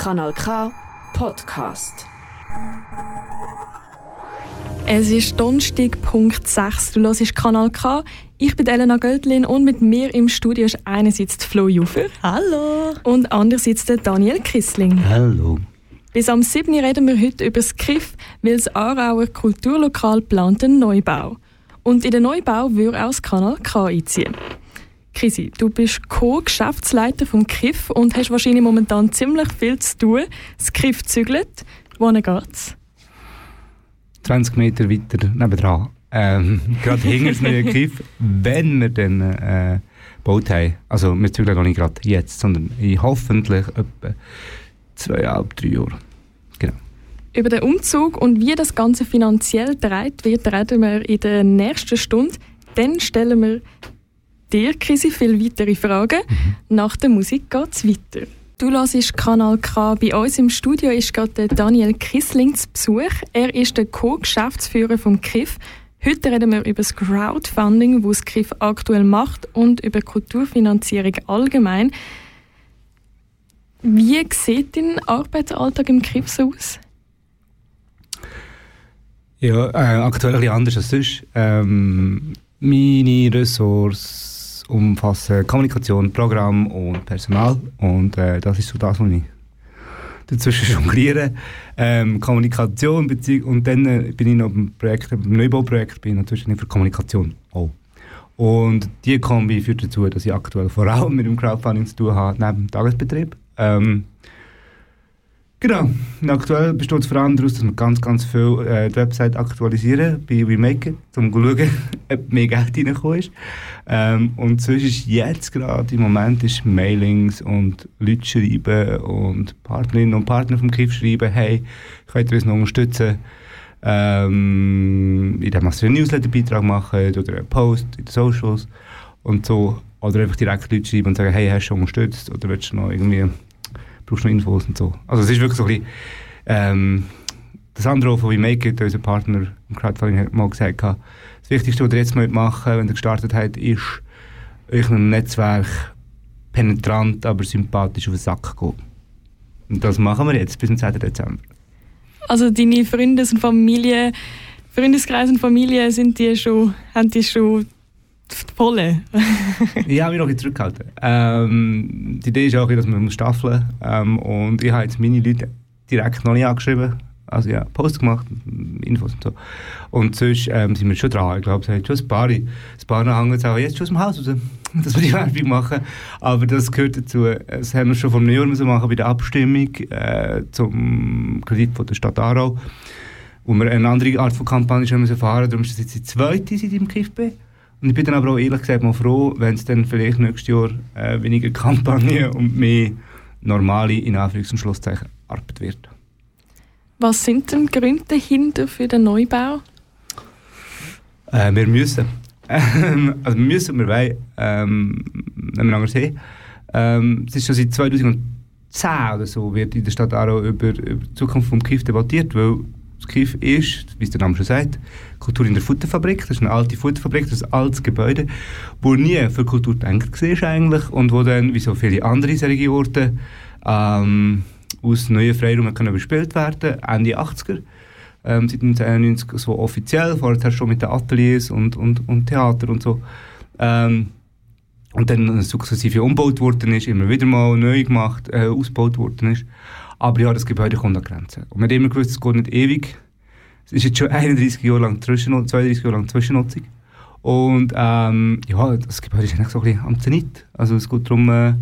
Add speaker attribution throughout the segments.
Speaker 1: Kanal K Podcast.
Speaker 2: Es ist Donnerstag, Punkt 6. Du hörst Kanal K. Ich bin Elena Göldlin und mit mir im Studio ist einerseits Flo Jufer.
Speaker 3: Hallo.
Speaker 2: Und andererseits der Daniel Kissling.
Speaker 4: Hallo.
Speaker 2: Bis am 7. reden wir heute über das KIF, weil das Aarauer Kulturlokal plant einen Neubau. Und in den Neubau würde auch das Kanal K einziehen. Krisi, du bist Co-Geschäftsleiter vom KIF und hast wahrscheinlich momentan ziemlich viel zu tun. Das KIF zügelt. Wohin geht's?
Speaker 4: 20 Meter weiter nebendran. Ähm, gerade hinter neue KIF, wenn wir dann äh, gebaut haben. Also wir zügeln noch nicht gerade jetzt, sondern in hoffentlich etwa zweieinhalb, drei Jahren. Genau.
Speaker 2: Über den Umzug und wie das Ganze finanziell dreht wird, reden wir in der nächsten Stunde. Dann stellen wir dir, Krisi, viele weitere Fragen. Mhm. Nach der Musik geht es weiter. Du hörst Kanal K. Bei uns im Studio ist gerade Daniel Kissling zu Besuch. Er ist der Co-Geschäftsführer vom KIF. Heute reden wir über das Crowdfunding, das das KIF aktuell macht und über Kulturfinanzierung allgemein. Wie sieht dein Arbeitsalltag im KIF so aus?
Speaker 4: Ja, äh, aktuell ein bisschen anders als sonst. Ähm, meine Ressourcen umfassen Kommunikation, Programm und Personal. Und äh, das ist so das, was ich dazwischen jongliere. Ähm, Kommunikation, Beziehung, und dann äh, bin ich noch beim Projekt, beim Neubauprojekt, bin ich natürlich für Kommunikation auch. Und die Kombi führt dazu, dass ich aktuell vor allem mit dem Crowdfunding zu tun habe, neben dem Tagesbetrieb. Ähm, Genau. Und aktuell besteht es vor allem daraus, dass wir ganz, ganz viel äh, die Website aktualisieren bei WeMake, um zu schauen, ob mehr Geld reingekommen ist. Ähm, und sonst ist jetzt gerade im Moment ist Mailings und Leute schreiben und Partnerinnen und Partner vom KIF schreiben, hey, könnt ihr uns noch unterstützen? Ähm, indem wir einen Newsletter-Beitrag machen oder einen Post in den Socials und so. Oder einfach direkt Leute schreiben und sagen, hey, hast du schon unterstützt? Oder willst du noch irgendwie brauchst noch Infos und so. Also es ist wirklich so ein bisschen, ähm, das andere von WeMakeIt, unser Partner im Crowdfunding, hat mal gesagt, das Wichtigste, was ihr jetzt machen wenn ihr gestartet habt, ist, euch ein Netzwerk penetrant, aber sympathisch auf den Sack gehen. Und das machen wir jetzt bis zum 10. Dezember.
Speaker 2: Also deine Freundes- und Familie, Freundeskreis und Familie, sind die schon, haben die schon volle.
Speaker 4: ich habe mich noch bisschen zurückgehalten. Ähm, die Idee ist auch, dass man staffeln muss. Ähm, und ich habe jetzt meine Leute direkt noch nicht angeschrieben. Also ja, Post gemacht, Infos und so. Und sonst ähm, sind wir schon dran. Ich glaube, es hat schon ein paar, ein paar hängen jetzt auch jetzt schon aus dem Haus raus, dass wir die Werbung machen. Aber das gehört dazu. Das haben wir schon vor einem Jahr müssen machen bei der Abstimmung äh, zum Kredit von der Stadt Aarau, wo wir eine andere Art von Kampagne schon müssen fahren. Darum ist das jetzt die zweite, seit ich im KIF bin. Und ich bin dann aber auch ehrlich gesagt mal froh, wenn es dann vielleicht nächstes Jahr äh, weniger Kampagne und mehr normale, in Anführungs- und Schlusszeichen, Arbeit wird.
Speaker 2: Was sind denn Gründe dahinter für den Neubau?
Speaker 4: Äh, wir müssen. also wir müssen, wir wollen, ähm, wenn wir anders sehen. Ähm, es ist schon seit 2010 oder so, wird in der Stadt Aarau über, über die Zukunft vom KIF debattiert, weil das KIF ist, wie es der Name schon sagt, Kultur in der Futterfabrik. Das ist eine alte Futterfabrik, das ist ein altes Gebäude, wo nie für Kultur gedacht war eigentlich und wo dann, wie so viele andere solche Orte, ähm, aus neuen Freiräumen können bespielt werden, Ende 80er. Ähm, seit 1991 so offiziell, vorher schon mit den Ateliers und, und, und Theater und so. Ähm, und dann sukzessive umgebaut worden ist, immer wieder mal neu gemacht, äh, ausgebaut worden ist. Aber ja, das Gebäude kommt an Grenzen. Und man hat immer gewusst, es geht nicht ewig. Es ist jetzt schon 31 Jahre lang Zwischennutzung, 32 Jahre lang Zwischennutzung. Und ähm, ja, das Gebäude ist eigentlich so ein bisschen am Zenit. Also es geht darum, äh,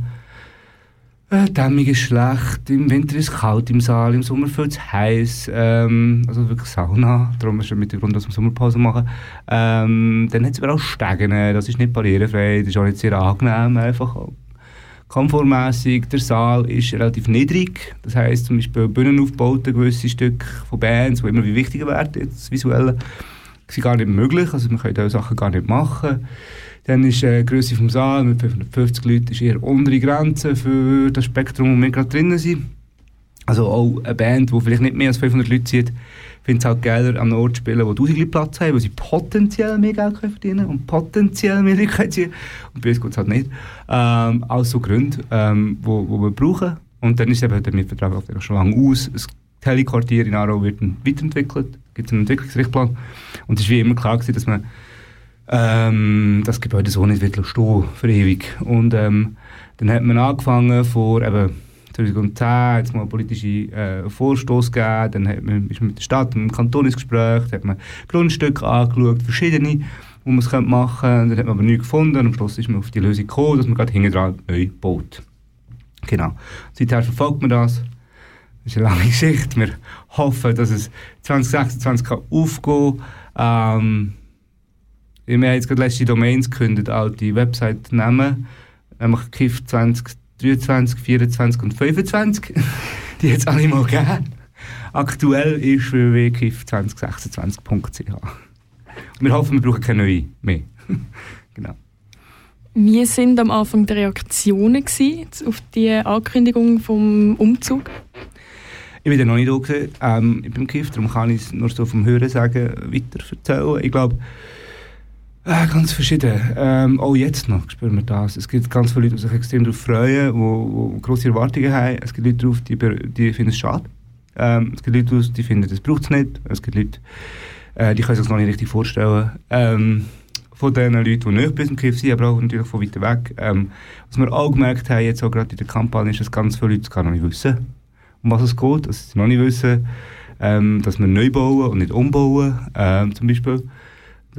Speaker 4: äh, Dämmung ist schlecht, im Winter ist es kalt im Saal, im Sommer viel zu heiß, ähm, also wirklich Sauna, darum ist es mit dem Grund, dass wir Sommerpause machen. Ähm, dann hat es überall Stegen, das ist nicht barrierefrei, das ist auch nicht sehr angenehm, einfach komfortmäßig. Der Saal ist relativ niedrig. Das heisst zum Beispiel Bühnenaufbauten, gewisse Stücke von Bands, die immer wie wichtiger werden, jetzt visuell, sind gar nicht möglich. Also man kann diese Sachen gar nicht machen. Dann ist äh, die Größe des Saal mit 550 Leuten ist eher untere Grenze für das Spektrum, wo wir gerade drinnen sind. Also auch eine Band, die vielleicht nicht mehr als 500 Leute zieht, finde es halt geiler, an einem Ort zu spielen, wo 1000 Leute Platz haben, wo sie potenziell mehr Geld können verdienen und potenziell mehr Leute ziehen Und bei uns geht es halt nicht. Ähm, alles so Gründe, ähm, wo, wo wir brauchen. Und dann ist eben der Mietvertrag auch schon lange aus. Das Telequartier in Aarau wird weiterentwickelt, es gibt einen Entwicklungsrichtplan. Und es war wie immer klar, gewesen, dass man ähm, das Gebäude so nicht wird stehen für ewig. Und ähm, dann hat man angefangen vor eben 2010 hat es mal einen politischen äh, Vorstoß gegeben, dann hat man, ist man mit der Stadt und dem Kanton ins Gespräch, hat man Grundstücke angeschaut, verschiedene, wo man es machen könnte, dann hat man aber nichts gefunden und am Schluss ist man auf die Lösung gekommen, dass man gerade hinten dran neu baut. Genau. Seither verfolgt man das. Das ist eine lange Geschichte. Wir hoffen, dass es 2026 kann aufgehen kann. Ähm, wir haben jetzt gerade letzte Domains gekündigt, alte Website-Namen, nämlich KIF 2023, 24 und 25. Die hat es alle mal gegeben. Aktuell ist www.kif2026.ch. Wir hoffen, wir brauchen keine neue mehr. genau.
Speaker 2: Wie sind am Anfang die Reaktionen auf die Ankündigung vom Umzug?
Speaker 4: Ich bin noch nicht da gewesen, ähm, ich bin Kiff, darum kann ich es nur so vom Hören sagen, weiter erzählen. Ich glaube, äh, ganz verschieden. Ähm, auch jetzt noch spüren wir das. Es gibt ganz viele Leute, die sich extrem darauf freuen, die, grosse Erwartungen haben. Es gibt Leute, drauf, die, die finden es schade. Ähm, es gibt Leute, die finden, das braucht es nicht. Es gibt Leute, äh, die können sich das noch nicht richtig vorstellen. Ähm, von den Leuten, die nicht bis zum Kiff sind, aber auch natürlich von weiter weg. Ähm, was wir auch gemerkt haben, jetzt auch gerade in der Kampagne, ist, dass ganz viele Leute gar noch nicht wissen, um was es geht. Dass sie noch nicht wissen, ähm, dass wir neu bauen und nicht umbauen, ähm, zum Beispiel.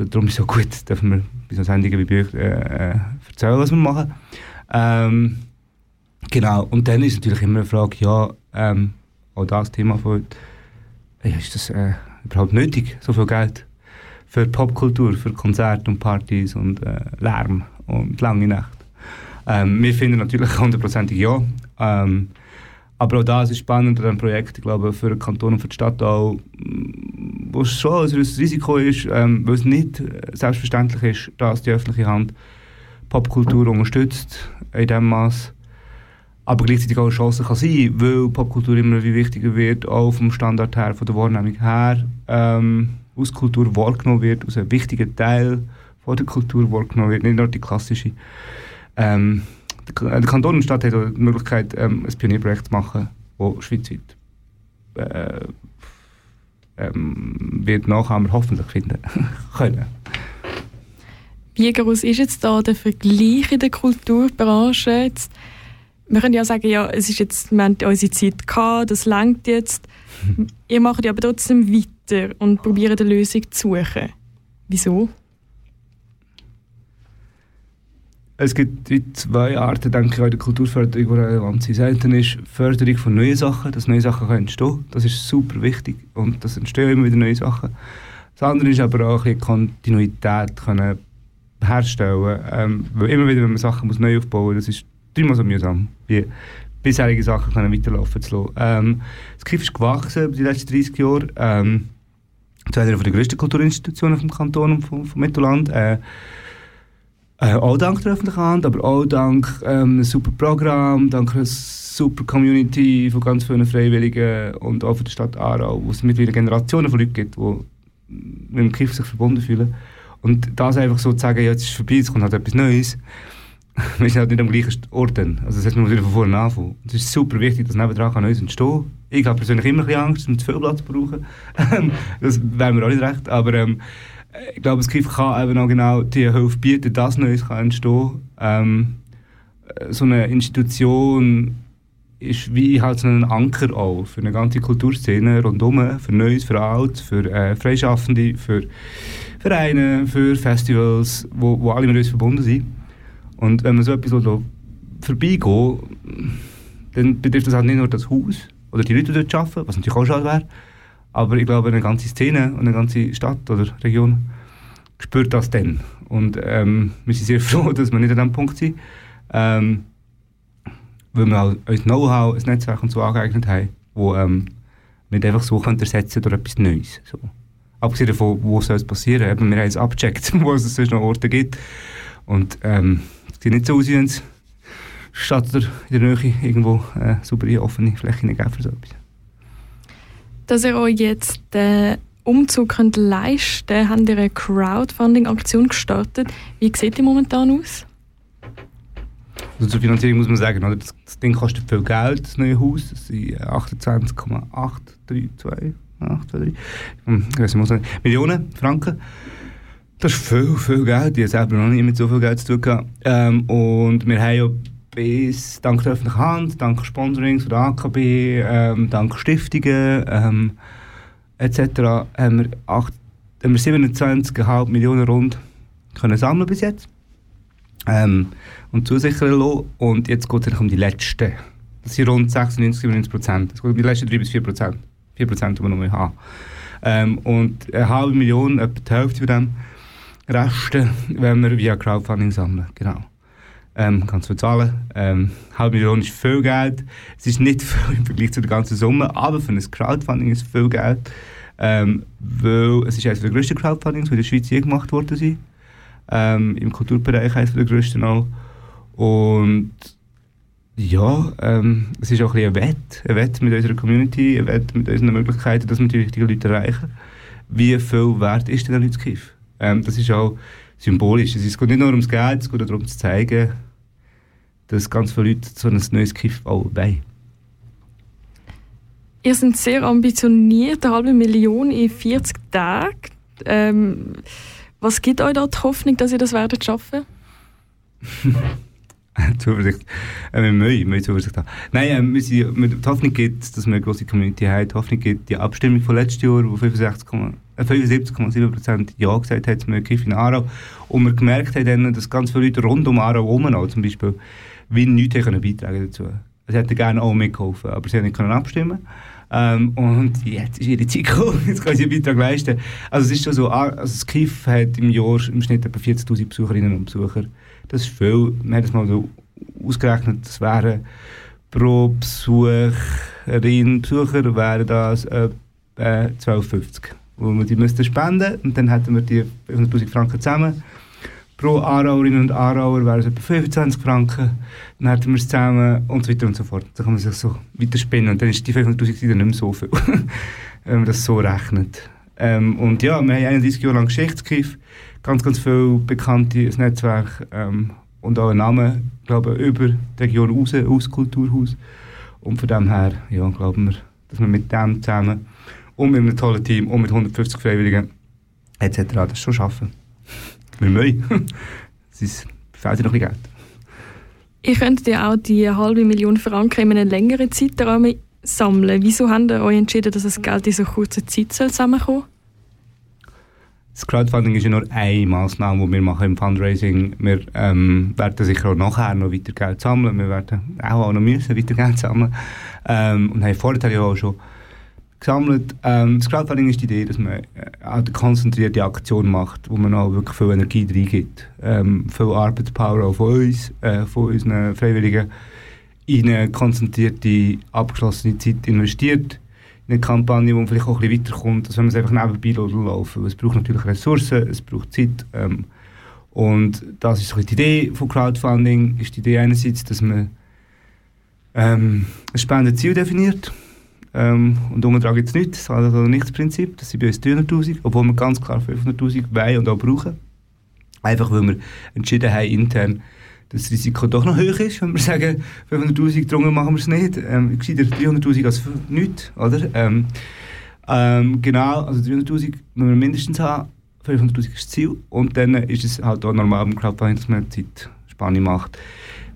Speaker 4: Darum ist es auch gut, dürfen wir bei so Sendungen wie Bücher äh, äh, erzählen, was wir machen. Ähm, genau, und dann ist natürlich immer eine Frage, ja, ähm, auch das Thema von, ja, ist das äh, überhaupt nötig, so viel Geld für Popkultur, für Konzerte und Partys und äh, Lärm und lange Nacht? Ähm, wir finden natürlich hundertprozentig ja. Ähm, aber auch das ist spannend an diesem Projekt, ich glaube, für den Kanton und für die Stadt auch, wo es schon ein Risiko ist, ähm, weil es nicht selbstverständlich ist, dass die öffentliche Hand Popkultur unterstützt in diesem Maß. Aber gleichzeitig auch eine Chance kann sein, weil Popkultur immer wie wichtiger wird, auch vom Standard her, von der Wahrnehmung her, ähm, aus Kultur wahrgenommen wird, aus einem wichtigen Teil von der Kultur wahrgenommen wird, nicht nur die klassische. Ähm, der Kanton und die Stadt hat die Möglichkeit, ähm, ein Pionierprojekt zu machen, das schweizweit äh, ähm, wird Nachahmer hoffentlich finden können.
Speaker 2: Wie groß ist jetzt da der Vergleich in der Kulturbranche? Jetzt, wir können ja sagen, ja, es ist jetzt, wir haben unsere Zeit gehabt, das langt jetzt. Ihr macht ja aber trotzdem weiter und probiert eine Lösung zu suchen. Wieso?
Speaker 4: Es gibt zwei Arten, denke ich, in der Kulturförderung, die relevant sind. Das eine ist Förderung von neuen Sachen, dass neue Sachen entstehen Das ist super wichtig und das entstehen immer wieder neue Sachen. Das andere ist aber auch ein Kontinuität können herstellen. Ähm, immer wieder, wenn man Sachen muss neu aufbauen muss, das ist dreimal so mühsam, wie bisherige Sachen können weiterlaufen zu lassen. Ähm, das KIF ist gewachsen über die letzten 30 Jahre. Ähm, zu einer der grössten Kulturinstitutionen vom Kanton und vom, vom Mittelland. Äh, äh, auch dank der öffentlichen Hand, aber auch dank ähm, einem super Programm, dank einer super Community von ganz vielen Freiwilligen und auch von der Stadt Aarau, wo es mittlerweile Generationen von Leuten gibt, die mit dem Kiff sich verbunden fühlen. Und das einfach so zu sagen, ja, jetzt ist es vorbei, jetzt kommt halt etwas Neues, wir sind halt nicht am gleichen Ort dann. Also das heißt, man muss wieder von vorne anfangen. Es ist super wichtig, dass nebenan Neues entstehen kann. Ich habe persönlich immer ein bisschen Angst, wir zu viel Platz brauchen. das wäre mir auch nicht recht, aber ähm, ich glaube, das KIF kann eben auch genau die Hilfe bieten, dass Neues kann entstehen ähm, So eine Institution ist wie halt so ein Anker auch für eine ganze Kulturszene rundherum, für Neues, für Alt, für äh, Freischaffende, für Vereine, für Festivals, wo, wo alle mit uns verbunden sind. Und wenn man so etwas vorbeigeht, dann betrifft das halt nicht nur das Haus oder die Leute, die dort arbeiten, was natürlich auch schade wäre, aber ich glaube, eine ganze Szene und eine ganze Stadt oder Region spürt das dann. Und ähm, wir sind sehr froh, dass wir nicht an diesem Punkt sind. Ähm, weil wir auch uns Know-how, ein Netzwerk und so angeeignet haben, wo ähm, nicht einfach so können ersetzen durch etwas Neues. So. Abgesehen davon, wo soll es passieren? Eben, wir haben es abgecheckt, wo es sonst noch Orte gibt. Und ähm, es sieht nicht so aus, es statt in der Nähe irgendwo äh, super offene Flächen geben für so etwas
Speaker 2: dass ihr euch jetzt den Umzug könnt leisten könnt, habt ihr eine Crowdfunding-Aktion gestartet. Wie sieht die momentan aus?
Speaker 4: Also zur Finanzierung muss man sagen, oder? Das, Ding kostet viel Geld, das neue Haus. Das sind 28,832 Millionen Franken. Das ist viel, viel Geld. Ich habe selber noch nie mit so viel Geld zu tun. Ähm, und wir haben ja bis, dank der öffentlichen Hand, dank Sponsorings von der AKB, ähm, dank Stiftungen ähm, etc. haben wir, wir 27,5 Millionen rund können sammeln bis jetzt ähm, und zusichern lassen. Und jetzt geht es um die letzten. Das sind rund 96, 97 Prozent. Es geht um die letzten 3 bis 4 Prozent. 4 Prozent, die wir noch haben. Ähm, und eine halbe Million, etwa die Hälfte von dem Resten, wenn wir via Crowdfunding sammeln. Genau. Ähm, kannst du zahlen. Ähm, halbe Million ist viel Geld. Es ist nicht viel im Vergleich zu der ganzen Summe, aber für ein Crowdfunding ist es viel Geld. Ähm, weil es ist eines der grössten Crowdfundings, die in der Schweiz je gemacht worden sind ähm, im Kulturbereich eines der grössten auch. Und ja, ähm, es ist auch ein, ein Wett, ein Wett mit unserer Community, ein Wett mit unseren Möglichkeiten, dass wir die richtigen Leute erreichen. Wie viel wert ist denn ein Leutskiff? Ähm, das ist auch symbolisch. Es geht nicht nur ums Geld, es geht auch darum zu zeigen, dass ganz viele Leute so ein neues Kiff auch wollen.
Speaker 2: Ihr seid sehr ambitioniert, eine halbe Million in 40 Tagen. Ähm, was gibt euch da die Hoffnung, dass ihr das werdet schaffen?
Speaker 4: Zuversicht. Äh, wir müssen, wir Zuversicht haben. Nein, äh, wir sind, die Hoffnung gibt, dass wir eine große Community haben. Die Hoffnung gibt die Abstimmung von letztes Jahr, wo 75,7% äh, 75, Ja gesagt haben zum Kiff in Aarau. Und wir gemerkt haben, dass ganz viele Leute rund um Aarau herum zum Beispiel wie nichts können beitragen dazu. Sie hätten gerne auch mitgeholfen, aber sie haben nicht abstimmen ähm, und jetzt ist ihre Zeit gekommen, jetzt kann sie einen Beitrag leisten. Also es ist schon so, ah, also das KIF hat im Jahr im Schnitt etwa 40'000 Besucherinnen und Besucher. Das ist viel. Wir haben das mal so ausgerechnet, das wären pro Besucherin, Besucher wären das etwa 12,50. Wo wir die müssten spenden und dann hätten wir die 500'000 Franken zusammen pro Aarauerinnen und Aarauer wären es etwa 25 Franken. Dann hätten wir es zusammen und so weiter und so fort. Dann kann man sich so weiterspinnen und dann ist die 500'000 nicht mehr so viel, wenn man das so rechnet. Ähm, und ja, wir haben 31 Jahre lang Geschichtsarchiv, ganz, ganz viele bekannte ein Netzwerk ähm, und auch einen Namen, glaube über die Region raus, aus Kulturhaus. Und von dem her, ja, glauben wir, dass wir mit dem zusammen und mit einem tollen Team und mit 150 Freiwilligen etc. das schon schaffen. Wir müssen. es fehlt noch ein Geld.
Speaker 2: Ihr könnt ja auch die halbe Million Franken in einem längeren Zeitraum sammeln. Wieso habt ihr euch entschieden, dass das Geld in so kurzer Zeit zusammenkommen soll?
Speaker 4: Das Crowdfunding ist ja nur eine Massnahme, die wir machen im Fundraising. Wir ähm, werden sicher auch nachher noch weiter Geld sammeln. Wir werden auch, auch noch müssen weiter Geld sammeln. Ähm, und haben vorher ja auch schon gesammelt. Ähm, das Crowdfunding ist die Idee, dass man äh, eine konzentrierte Aktion macht, wo man auch wirklich viel Energie reingibt. Ähm, viel Arbeitspower auch von uns, äh, von unseren Freiwilligen, in eine konzentrierte, abgeschlossene Zeit investiert. In eine Kampagne, man vielleicht auch ein bisschen weiterkommt, als wenn man es einfach nebenbei laufen Es braucht natürlich Ressourcen, es braucht Zeit. Ähm, und das ist so die Idee von Crowdfunding. Ist die Idee einerseits, dass man ähm, ein Spendenziel definiert ähm, und unten gibt es nichts, also nicht das Prinzip. Das sind bei uns 300'000, obwohl wir ganz klar 500'000 wollen und auch brauchen. Einfach weil wir entschieden haben intern, dass das Risiko doch noch hoch ist, wenn wir sagen, 500'000 drunter machen wir es nicht. Ähm, sehe 300'000 als nichts, oder? Ähm, ähm, genau, also 300'000 müssen wir mindestens haben, 500'000 ist das Ziel und dann ist es halt auch normal im Crowdfunding, dass man Zeitspanne macht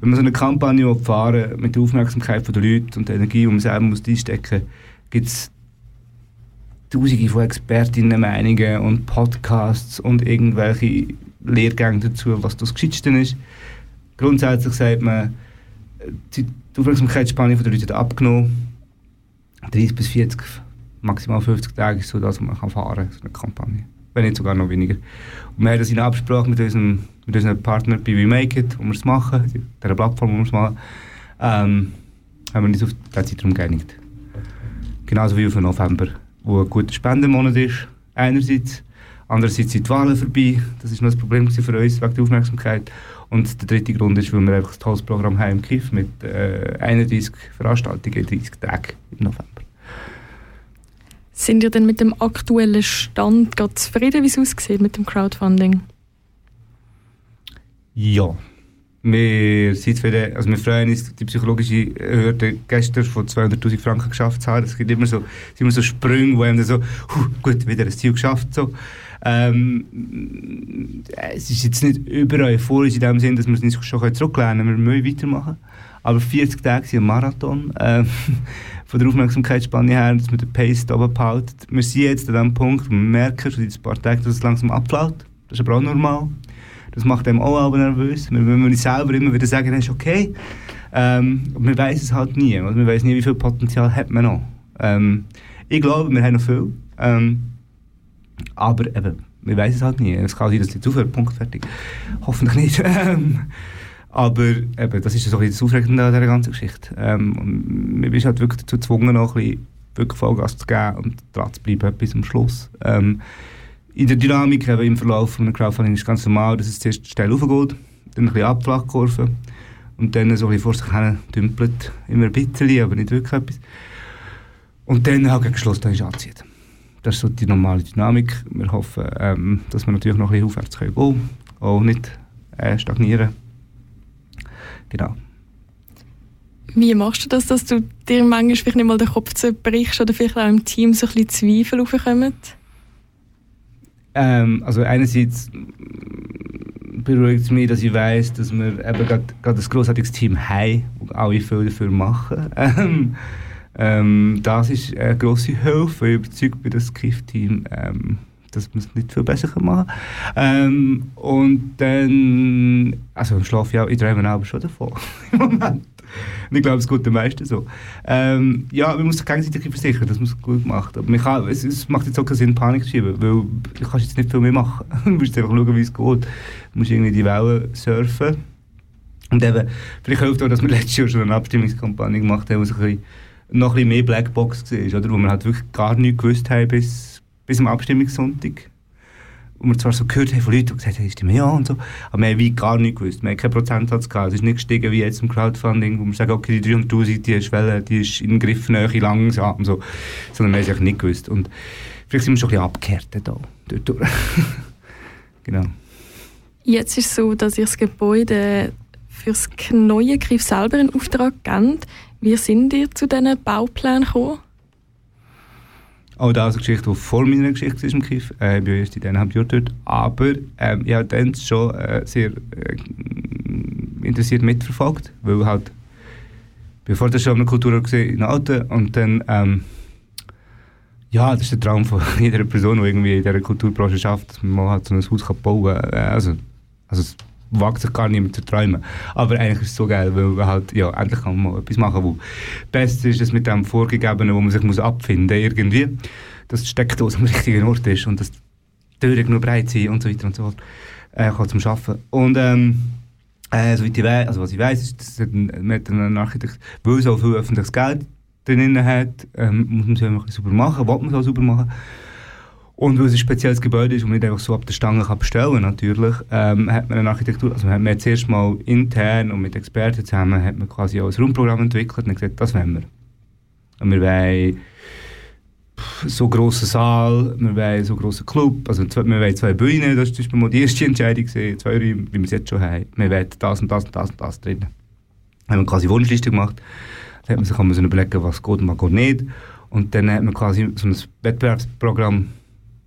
Speaker 4: wenn man so eine Kampagne fahren mit der Aufmerksamkeit der Leute und der Energie, die man selber muss einstecken muss, gibt es tausende von Expertinnen, Meinungen und Podcasts und irgendwelche Lehrgänge dazu, was das Geschichte ist. Grundsätzlich sagt man, die Aufmerksamkeitsspanne der Leute hat abgenommen. 30 bis 40, maximal 50 Tage ist so das, was man kann fahren kann, so eine Kampagne. Wenn nicht sogar noch weniger. Und wir haben das in Absprache mit unserem mit unseren Partner bei We Make It, wo wir es machen, dieser Plattform, wo wir es machen, ähm, haben wir uns auf diesen Zeitraum geeinigt. Genauso wie auf den November, wo ein guter Spendenmonat ist, einerseits. Andererseits sind die Wahlen vorbei. Das war noch das Problem für uns, wegen der Aufmerksamkeit. Und der dritte Grund ist, weil wir einfach ein tolles Programm haben im KIF mit äh, 31 Veranstaltungen, 30 Tagen im November.
Speaker 2: Sind ihr denn mit dem aktuellen Stand gerade zufrieden, wie es aussieht mit dem Crowdfunding?
Speaker 4: Ja. wir, sind für also wir freuen uns, die psychologische Hürde gestern von 200'000 Franken geschafft zu haben. Es gibt immer so, sind immer so Sprünge, wo einem so, huh, gut, wieder ein Ziel geschafft. So. Ähm, es ist jetzt nicht überall euphorisch in dem Sinn, dass wir es nicht schon zurücklehnen können. Wir müssen weitermachen. Aber 40 Tage sind ein Marathon. Ähm, von der Aufmerksamkeitsspanne her, dass man den Pace da behält. Wir sind jetzt an dem Punkt, wo wir merken, schon in ein paar Tagen, dass es langsam abflaut. Das ist aber auch normal. Das macht einem auch aber nervös. Wir müssen uns selber immer wieder sagen, das ist okay. Ähm, wir wissen es halt nie. Also wir wissen nie, wie viel Potenzial hat man noch. Ähm, ich glaube, wir haben noch viel. Ähm, aber eben, wir wissen es halt nie. Es kann sein, dass es jetzt aufhört, Punkt, fertig. Hoffentlich nicht. Ähm, aber eben, das ist so ein das Aufregende an dieser ganzen Geschichte. Ähm, wir sind halt wirklich dazu gezwungen, noch ein bisschen Vollgas zu geben und dran zu bleiben bis zum Schluss. Ähm, in der Dynamik, eben im Verlauf von einem Crowdfunding ist es ganz normal, dass es zuerst steil raufgeht, dann ein bisschen Abflachkurve und dann so ein bisschen vor sich hin dümpelt, immer ein bisschen, aber nicht wirklich etwas. Und dann halt gegen Schluss dann anzieht. Das ist so die normale Dynamik. Wir hoffen, ähm, dass wir natürlich noch ein bisschen aufwärts können gehen, auch nicht äh, stagnieren. Genau.
Speaker 2: Wie machst du das, dass du dir manchmal vielleicht nicht mal den Kopf zerbrichst oder vielleicht auch im Team so ein bisschen Zweifel aufkommen?
Speaker 4: Ähm, also einerseits beruhigt es mich, dass ich weiß, dass wir eben gerade ein großartiges Team haben, das alle viel dafür machen. Ähm, ähm, das ist eine grosse Hilfe. Ich überzeugt bin das KIF-Team, ähm, dass man es nicht viel besser machen kann. Ähm, und dann, also schlafe ich auch, ich träume aber schon davon im Moment. Und ich glaube, es geht den meisten so. Ähm, ja, man muss sich gegenseitig versichern, dass man es gut macht. Aber man kann, es, es, macht jetzt auch keinen Sinn, Panik zu schieben, weil du kannst jetzt nicht viel mehr machen. du musst einfach schauen, wie es geht. Du musst irgendwie die Wellen surfen. Und eben, vielleicht hilft auch, dass wir letztes Jahr schon eine Abstimmungskampagne gemacht haben, wo es ein bisschen, noch ein bisschen mehr Blackbox war, oder? wo wir halt wirklich gar nichts gewusst haben bis, bis am Abstimmungssonntag wo wir zwar so gehört haben von Leuten, die gesagt haben, stimmt ja und so, aber wir haben gar nichts gewusst. Wir haben keinen Prozentsatz gehabt. Es ist nicht gestiegen wie jetzt im Crowdfunding, wo wir sagen, okay, die 300'000, die Schwelle, die ist in Griffnähe langsam, so. sondern wir haben es nicht gewusst. Und vielleicht sind wir schon ein bisschen abgehärtet da, dort genau.
Speaker 2: Jetzt ist es so, dass ihr das Gebäude für das neue Griff selber in Auftrag gebt. Wie sind ihr zu diesen Bauplänen gekommen?
Speaker 4: Auch das eine Geschichte, die vor meiner Geschichte ist im Kiff. Äh, ich bin erst in eineinhalb Jahren dort. Aber ähm, ich habe dann schon äh, sehr äh, interessiert mitverfolgt, weil halt bevor das schon eine Kultur gesehen in Alten und dann ähm, ja, das ist der Traum von jeder Person, die irgendwie in dieser Kulturbranche schafft, man halt so ein Haus bauen kann. Äh, also, also wagt sich gar niemand zu träumen. Aber eigentlich ist es so geil, weil halt, ja, endlich kann man mal etwas machen, wo Beste ist es mit dem Vorgegebenen, wo man sich muss abfinden muss, irgendwie, dass die Steckdose am richtigen Ort ist und dass die Türen genug breit sind und so weiter und so fort, äh, kann zum Arbeiten. Und ähm, äh, soweit ich also was ich weiß, ist, dass mit einem Architekt, weil so viel öffentliches Geld drin hat, ähm, muss man es einfach sauber machen, will man es auch sauber machen. Und weil es ein spezielles Gebäude ist und man nicht einfach so ab der Stange kann bestellen natürlich, ähm, hat man eine Architektur, also hat man zuerst mal intern und mit Experten zusammen hat man quasi auch ein Raumprogramm entwickelt und gesagt, das wollen wir. Und wir wollen so grossen Saal, wir wollen so grossen Club, also wir wollen zwei Bühnen, das war zum Beispiel die erste Entscheidung, gewesen, zwei Räume, wie wir es jetzt schon haben. Wir wollen das und das und das und das drin. Dann haben wir quasi Wunschliste gemacht, dann hat man sich man überlegen, was geht und was geht nicht. Und dann hat man quasi so ein Wettbewerbsprogramm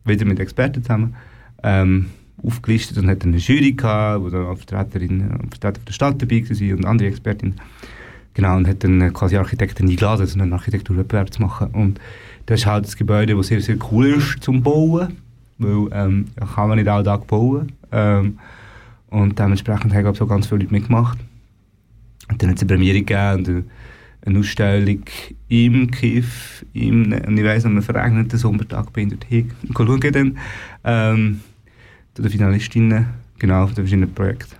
Speaker 4: wieder mit Experten zusammen, ähm, aufgelistet und hat eine Jury gehabt, wo dann Vertreterinnen und Vertreter der Stadt dabei waren und andere Expertinnen. Genau, und hat dann quasi Architekten eingeladen, so einen Architekturwettbewerb zu machen. Und das ist halt das Gebäude, das sehr, sehr cool ist zum Bauen, weil ähm, kann man nicht alle Tag bauen. Ähm, und dementsprechend haben so ganz viele Leute mitgemacht. Und dann hat es eine Premiere gegeben eine Ausstellung im Kiff, im, und ich weiss, an einem verregneten Sommertag bin ich dort hin und schaue dann ähm, zu den Finalistinnen, genau, von den verschiedenen Projekten.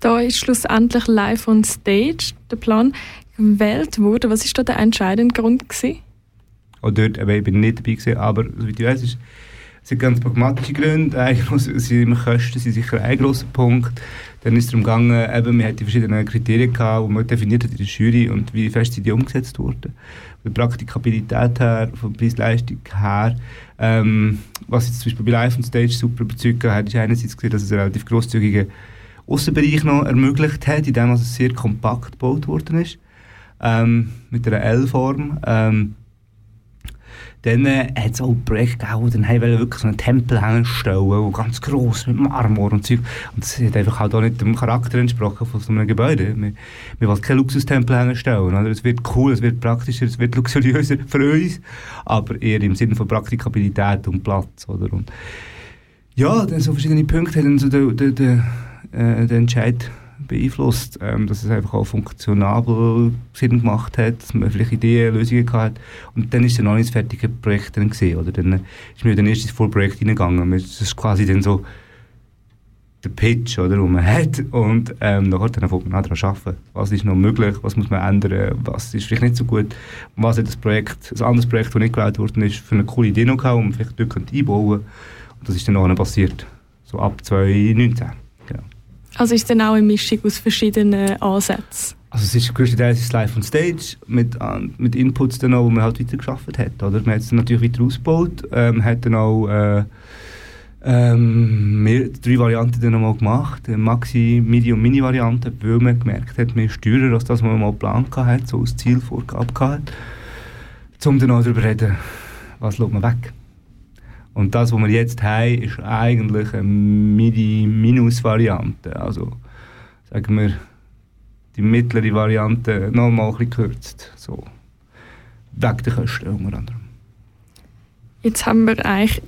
Speaker 2: Da ist schlussendlich live on stage der Plan gewählt worden. Was war da der entscheidende Grund? Gewesen?
Speaker 4: Auch dort, aber ich bin nicht dabei gewesen, aber wie du weißt, es sind ganz pragmatische Gründe. Ein Kosten sind sicher ein grosser Punkt. Dann ist es darum gegangen, eben, wir hatten die verschiedenen Kriterien gehabt, die man definiert hat in der Jury und wie fest sind die umgesetzt wurden. Von der Praktikabilität her, von der Preis-Leistung her. Ähm, was jetzt zum Beispiel bei Live on Stage super überzeugt hat, ist einerseits gesehen, dass es ein relativ grosszügiger Außenbereich noch ermöglicht hat, indem es sehr kompakt gebaut worden ist, ähm, mit einer L-Form. Ähm, dann äh, hat es auch Projekte gegeben, dann haben wir wirklich so einen Tempel hinstellen, ganz gross mit Marmor und Zeug. Und das hat einfach halt auch nicht dem Charakter entsprochen von so einem Gebäude. Wir, wir wollen keinen Luxustempel hinstellen. Oder? Es wird cool, es wird praktischer, es wird luxuriöser für uns, aber eher im Sinne von Praktikabilität und Platz. Oder? Und ja, dann so verschiedene Punkte haben so den, den, den, äh, den Entscheid beeinflusst, ähm, dass es einfach auch funktionabel Sinn gemacht hat, dass man vielleicht Ideen, Lösungen hatte. Und dann ist dann noch nicht das fertige Projekt dann gesehen, oder? Dann ist mir dann erst ins Vollprojekt hineingegangen. Das ist quasi dann so der Pitch, oder, den man hat und ähm, nachher dann fängt man daran arbeiten. Was ist noch möglich, was muss man ändern, was ist vielleicht nicht so gut, was hat das Projekt, ein anderes Projekt, das nicht gewählt worden ist, für eine coole Idee noch gehabt, man vielleicht dort einbauen könnte. Und das ist dann auch passiert, so ab 2019.
Speaker 2: Also ist dann auch eine Mischung aus verschiedenen Ansätzen?
Speaker 4: Also es ist größtenteils live on stage mit, mit Inputs, dann auch, wo man halt weiter geschafft hat. Oder? Man hat es natürlich weiter ausgebaut, ähm, hat dann auch äh, ähm, wir, drei Varianten dann nochmal gemacht, Maxi, Midi und Mini-Variante, weil man gemerkt hat, wir steuern als das, was man mal geplant hat, so als Zielvorgabe hat, um dann auch darüber reden, was schaut man weg. Und das, was wir jetzt haben, ist eigentlich eine Midi-Minus-Variante. Also, sagen wir, die mittlere Variante noch mal ein bisschen gekürzt. So. Weg der Kosten unter anderem.
Speaker 2: Jetzt haben wir eigentlich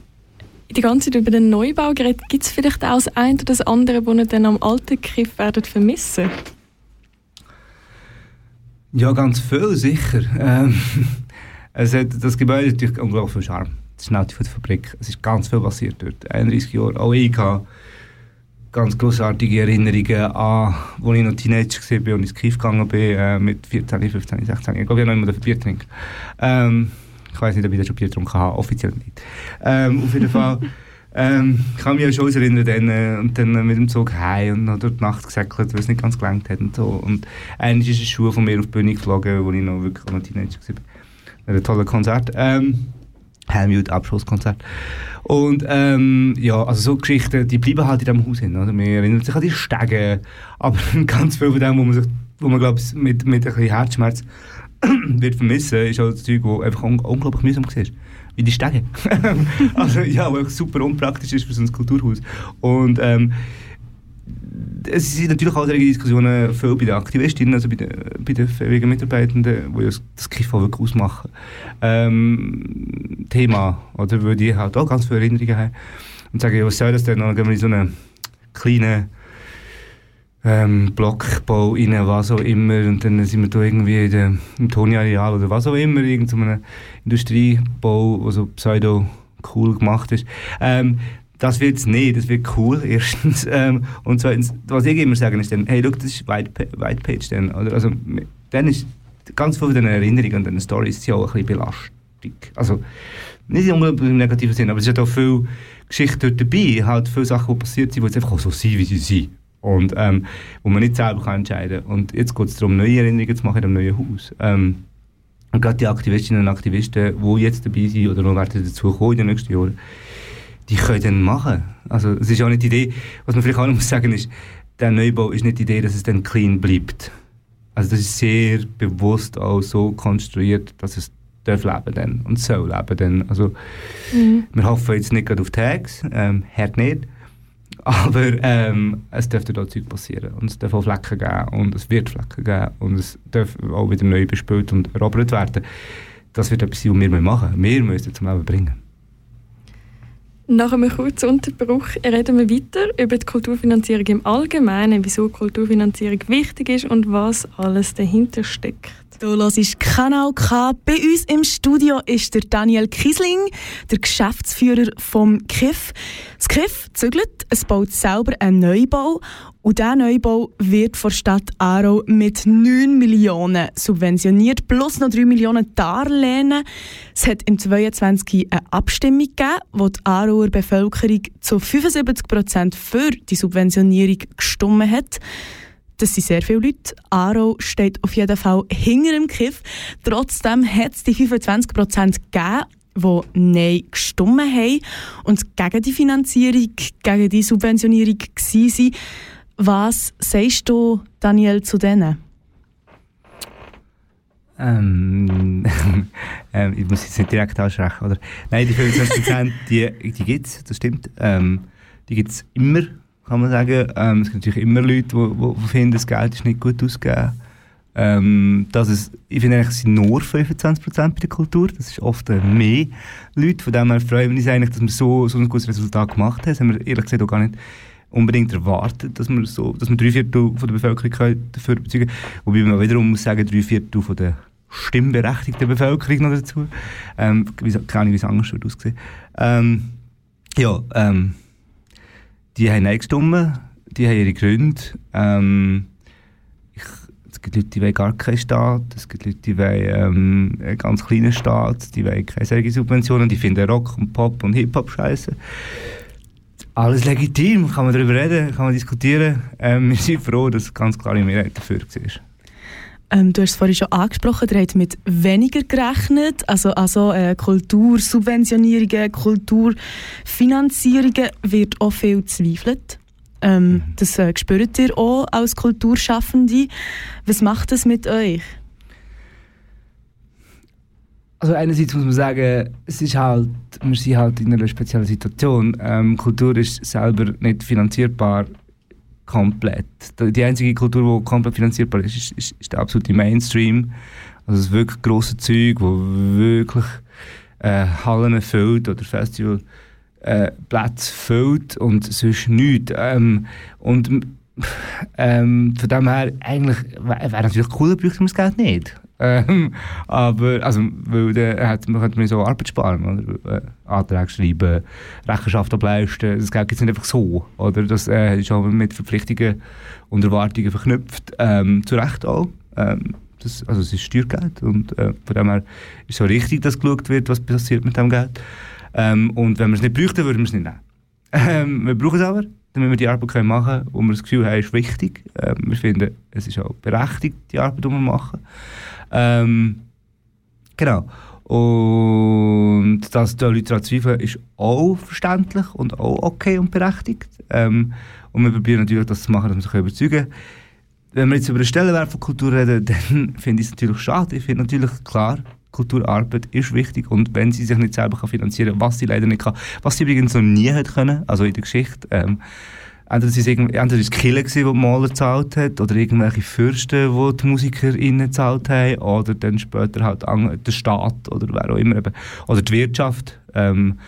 Speaker 2: die ganze Zeit über den Neubau geredet. Gibt es vielleicht auch das eine oder das andere, das ihr dann am alten Griff werdet vermissen?
Speaker 4: Ja, ganz viel sicher. Ähm, es hat, das Gebäude hat natürlich unglaublich viel Charme das ist eine Fabrik. Es ist ganz viel passiert dort. 31 Jahre. Auch ich habe ganz großartige Erinnerungen an, als ich noch Teenager war und ins Kief gegangen bin, äh, mit 14, 15, 16. Ich glaube, ich habe noch immer Bier trinken. Ähm, ich weiß nicht, ob ich das schon Bier getrunken habe, offiziell nicht. Ähm, auf jeden Fall. Ähm, ich kann mich ja schon erinnern, dann, äh, und dann äh, mit dem Zug heim und noch durch die Nacht gesäckelt, weil es nicht ganz gelangt hat und so. Und eigentlich ist ein Schuh von mir auf die Bühne geflogen, als ich noch wirklich noch Teenager war. Ein tolles Konzert. Ähm, Helmut Abschlusskonzert. Und ähm, ja, also so Geschichten, die bleiben halt in diesem Haus hin. Oder? Man erinnert sich an die Stege, aber ganz viel von dem, wo man, sich, wo man glaub, mit, mit ein bisschen Herzschmerz wird vermissen, ist halt das Zeug, das einfach un unglaublich mühsam war. Wie die Stege. also ja, was super unpraktisch ist für so ein Kulturhaus. Und ähm, es sind natürlich auch solche Diskussionen viel bei den Aktivistinnen, also bei den, bei den fähigen Mitarbeitenden, die das, Kiffen wirklich ausmachen. Ähm, Thema, oder? Weil die halt auch ganz viele Erinnerungen haben. Und sagen, ja, was soll das denn? Dann gehen wir in so einen kleinen ähm, Blockbau rein, was auch immer. Und dann sind wir da irgendwie in der, im Toni-Areal oder was auch immer, in so Industriebau, der so pseudo cool gemacht ist. Ähm, das wird es nicht, das wird cool, erstens. Ähm, und zweitens, was ich immer sage, ist dann, hey, look, das ist White, White Page dann, oder? Also, dann ist ganz viel von den Erinnerungen und den Stories ja auch ein bisschen Belastung. Also, nicht unbedingt im negativen Sinn, aber es ist ja auch viel Geschichte dort dabei, halt viele Sachen, die passiert sind, die jetzt einfach so sind, wie sie sind. Und ähm, wo man nicht selber kann entscheiden kann. Und jetzt geht es darum, neue Erinnerungen zu machen in einem neuen Haus. Ähm, und gerade die Aktivistinnen und Aktivisten, die jetzt dabei sind oder noch werden dazu kommen in den nächsten Jahren, die können dann machen. Also es ist auch nicht die Idee, was man vielleicht auch noch muss sagen ist, der Neubau ist nicht die Idee, dass es dann clean bleibt. Also das ist sehr bewusst auch so konstruiert, dass es darf leben dann und soll leben dann. Also mhm. wir hoffen jetzt nicht gerade auf Tags, ähm, hört nicht, aber ähm, es dürfte da Zeug passieren und es darf auch Flecken geben und es wird Flecken geben und es darf auch wieder neu bespielt und erobert werden. Das wird etwas sein, was wir machen müssen. Wir müssen es zum Leben bringen.
Speaker 2: Nach einem kurzen Unterbruch reden wir weiter über die Kulturfinanzierung im Allgemeinen, wieso Kulturfinanzierung wichtig ist und was alles dahinter steckt.
Speaker 3: Du hörst Kanal K. Bei uns im Studio ist der Daniel Kiesling, der Geschäftsführer vom KIF. Das KIF zügelt, es baut selber einen Neubau und dieser Neubau wird von Stadt Aarau mit 9 Millionen subventioniert, plus noch 3 Millionen Darlehen. Es hat im 2022 eine Abstimmung gegeben, wo die Aarauer Bevölkerung zu 75 Prozent für die Subventionierung gestimmt hat. Das sind sehr viele Leute. Aro steht auf jeden Fall hinter dem Kiff. Trotzdem hat es die 25 Prozent gegeben, die Nein gestimmt haben und gegen die Finanzierung, gegen die Subventionierung waren. Was sagst du, Daniel, zu denen?
Speaker 4: Ähm, ähm, ich muss jetzt nicht direkt ansprechen, oder? Nein, die 25%, die, die gibt es, das stimmt. Ähm, die gibt es immer, kann man sagen. Ähm, es gibt natürlich immer Leute, die, finden, das Geld ist nicht gut ausgegeben. Ähm, dass es, ich finde eigentlich, es sind nur 25% bei der Kultur. Das ist oft mehr Leute. Von dem her freuen wir uns eigentlich, dass wir so, so ein gutes Resultat gemacht haben. Das haben wir ehrlich gesagt auch gar nicht unbedingt erwartet, dass wir, so, dass wir drei Viertel von der Bevölkerung dafür überzeugen können. Wobei man wiederum muss sagen, drei Viertel von der stimmberechtigten Bevölkerung noch dazu. Ähm, keine Ahnung, wie es anders aussehen. Ähm, ja, ähm, die haben Nein gestimmt, die haben ihre Gründe. Ähm, ich, es gibt Leute, die wollen gar keinen Staat, es gibt Leute, die wollen ähm, einen ganz kleinen Staat, die wollen keine solche die finden Rock und Pop und Hip-Hop scheiße. Alles legitim, kann man darüber reden, kann man diskutieren. Ähm, wir sind froh, dass ganz klare Mehrheit dafür war.
Speaker 3: Ähm, du hast es vorhin schon angesprochen, ihr habt mit weniger gerechnet. Also, also äh, Kultursubventionierungen, Kulturfinanzierungen wird auch viel gezweifelt. Ähm, mhm. Das äh, spürt ihr auch als Kulturschaffende. Was macht das mit euch?
Speaker 4: Also einerseits muss man sagen, es ist halt, wir sind halt in einer speziellen Situation. Ähm, Kultur ist selber nicht finanzierbar komplett. Die einzige Kultur, die komplett finanzierbar ist, ist, ist, ist der absolute Mainstream. Also das wirklich grosse Zeug, wo wirklich äh, Hallen füllt oder Festival äh, Plätze füllt und sonst nichts. Ähm, und ähm, von dem her, eigentlich wäre wär natürlich cooler, bräuchte man das Geld nicht. Ähm, aber, also, weil dann hat, man könnte man so Arbeit sparen, oder? Äh, Anträge schreiben, Rechenschaft ableisten, das Geld gibt es nicht einfach so, oder? Das äh, ist auch mit Verpflichtungen und Erwartungen verknüpft, ähm, zu Recht auch. Ähm, das, also es ist Steuergeld und äh, von dem her ist es so richtig, dass geschaut wird, was passiert mit dem Geld. Ähm, und wenn wir es nicht bräuchten, würden wir es nicht nehmen. Ähm, wir brauchen es aber, damit wir die Arbeit können machen können, wo wir das Gefühl haben, ist wichtig. Ähm, wir finden, es ist auch berechtigt, die Arbeit, die wir machen. Ähm, genau. Und dass die Leute daran zweifeln, ist auch verständlich und auch okay und berechtigt. Ähm, und wir probieren natürlich, das zu machen, dass wir sich überzeugen können. Wenn wir jetzt über den Stellenwert von Kultur reden, dann finde ich es natürlich schade. Ich finde natürlich klar, Kulturarbeit ist wichtig und wenn sie sich nicht selber kann finanzieren kann, was sie leider nicht kann, was sie übrigens noch nie hat können, also in der Geschichte, ähm, Entweder war es, entweder die die Maler gezahlt hat, oder irgendwelche Fürsten, die die MusikerInnen gezahlt haben, oder dann später halt der Staat, oder wer auch immer, oder die Wirtschaft. Ähm,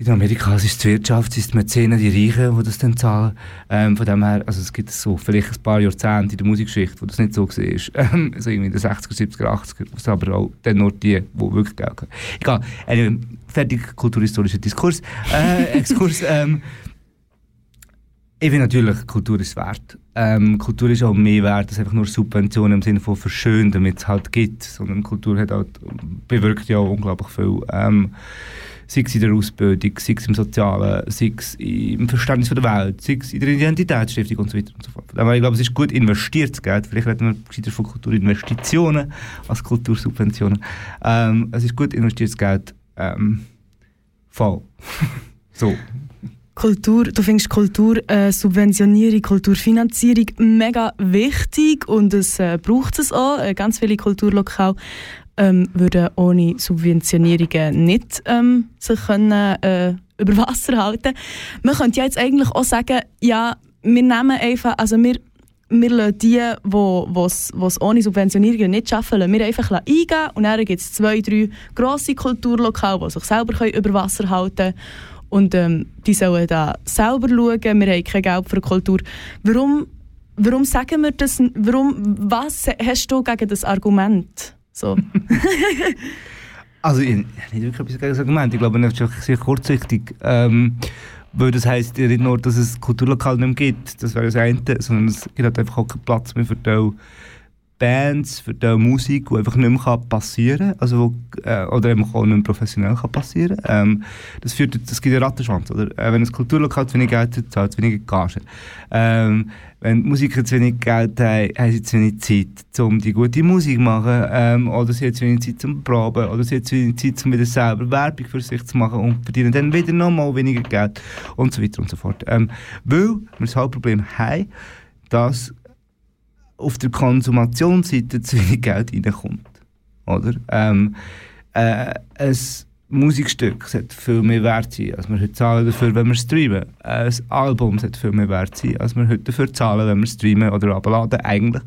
Speaker 4: in Amerika ist es die Wirtschaft, es ist die Mäzenen, die Reichen, die das dann zahlen. Ähm, von dem her, also es gibt so vielleicht ein paar Jahrzehnte in der Musikgeschichte, wo das nicht so war. Ähm, also irgendwie in den 60er, 70er, 80er, aber auch dann nur die, die wirklich Geld haben. Egal, anyway, fertig kulturhistorischer Diskurs, äh, Exkurs. Ähm, ich finde natürlich, Kultur ist wert. Ähm, Kultur ist auch mehr wert als einfach nur Subventionen im Sinne von verschönen, damit es halt gibt. Sondern Kultur hat halt, bewirkt ja auch unglaublich viel. Ähm, sei es in der Ausbildung, sei es im Sozialen, sei es im Verständnis von der Welt, sei es in der Identitätsstiftung und so weiter und so fort. Aber ich glaube, es ist gut investiertes Geld. Vielleicht reden wir von Kulturinvestitionen als Kultursubventionen. Ähm, es ist gut investiertes Geld. Ähm, voll. so.
Speaker 3: Kultur, du findest Kultursubventionierung, äh, Kulturfinanzierung mega wichtig und es äh, braucht es auch. Äh, ganz viele Kulturlokale ähm, würden ohne Subventionierungen nicht ähm, sich können, äh, über Wasser halten. Man könnte ja jetzt eigentlich auch sagen, ja, wir nehmen einfach, also wir wir lassen die, die es ohne Subventionierung nicht schaffen, lassen wir einfach eingeben und dann gibt es zwei, drei grosse Kulturlokale, die sich selber über Wasser halten können und ähm, die sollen da selber schauen, wir haben kein Geld für Kultur. Warum, warum sagen wir das? Warum, was hast du gegen das Argument? So.
Speaker 4: also, ich, habe nicht wirklich etwas gegen das Argument. Ich glaube, das ist sehr kurzsichtig. Ähm, weil das heisst ja nicht nur, dass es Kulturlokal nicht mehr gibt, das wäre das eine, sondern es gibt halt einfach auch keinen Platz mehr für die Bands, für die Musik, die einfach nicht mehr passieren kann, also äh, oder eben auch nicht mehr professionell kann passieren ähm, das führt, das gibt einen Rattenschwanz, oder? Äh, wenn ein Kulturlokal zu wenig Geld hat, zahlt es weniger Gage. Ähm, wenn Musiker zu wenig Geld haben, haben sie zu wenig Zeit, um die gute Musik zu machen, ähm, oder sie haben zu wenig Zeit zum Proben, oder sie haben zu wenig Zeit, um wieder selber Werbung für sich zu machen und verdienen dann wieder nochmal weniger Geld und so weiter und so fort. Ähm, weil wir das Hauptproblem haben, dass auf der Konsumationsseite zu wenig Geld reinkommt. Oder? Ähm, äh, ein Musikstück sollte viel mehr wert sein, als wir heute zahlen dafür, wenn wir streamen. Ein Album sollte viel mehr wert sein, als wir heute dafür zahlen, wenn wir streamen oder abladen, eigentlich.